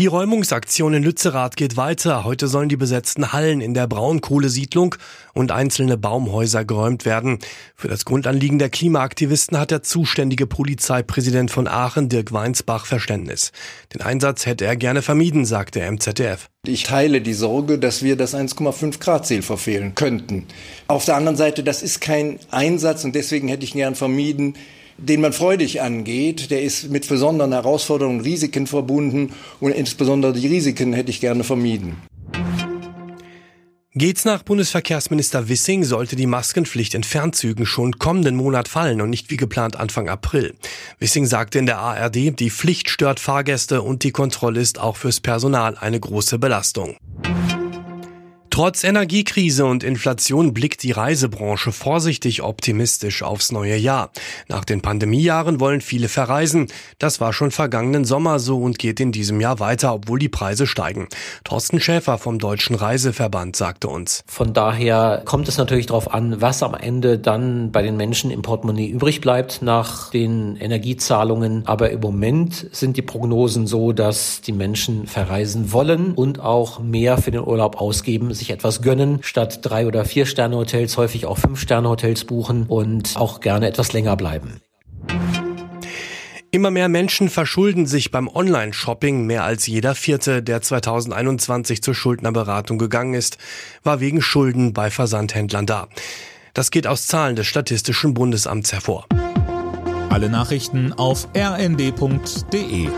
Die Räumungsaktion in Lützerath geht weiter. Heute sollen die besetzten Hallen in der Braunkohlesiedlung und einzelne Baumhäuser geräumt werden. Für das Grundanliegen der Klimaaktivisten hat der zuständige Polizeipräsident von Aachen, Dirk Weinsbach, Verständnis. Den Einsatz hätte er gerne vermieden, sagte er im ZDF. Ich teile die Sorge, dass wir das 1,5 Grad Ziel verfehlen könnten. Auf der anderen Seite, das ist kein Einsatz und deswegen hätte ich gern vermieden, den man freudig angeht. Der ist mit besonderen Herausforderungen und Risiken verbunden und insbesondere die Risiken hätte ich gerne vermieden. Geht's nach Bundesverkehrsminister Wissing, sollte die Maskenpflicht in Fernzügen schon kommenden Monat fallen und nicht wie geplant Anfang April. Wissing sagte in der ARD, die Pflicht stört Fahrgäste und die Kontrolle ist auch fürs Personal eine große Belastung. Trotz Energiekrise und Inflation blickt die Reisebranche vorsichtig optimistisch aufs neue Jahr. Nach den Pandemiejahren wollen viele verreisen. Das war schon vergangenen Sommer so und geht in diesem Jahr weiter, obwohl die Preise steigen. Thorsten Schäfer vom Deutschen Reiseverband sagte uns. Von daher kommt es natürlich darauf an, was am Ende dann bei den Menschen im Portemonnaie übrig bleibt nach den Energiezahlungen. Aber im Moment sind die Prognosen so, dass die Menschen verreisen wollen und auch mehr für den Urlaub ausgeben, sich etwas gönnen, statt drei oder vier Sterne Hotels häufig auch fünf Sterne Hotels buchen und auch gerne etwas länger bleiben. Immer mehr Menschen verschulden sich beim Online-Shopping. Mehr als jeder Vierte, der 2021 zur Schuldnerberatung gegangen ist, war wegen Schulden bei Versandhändlern da. Das geht aus Zahlen des Statistischen Bundesamts hervor. Alle Nachrichten auf rnd.de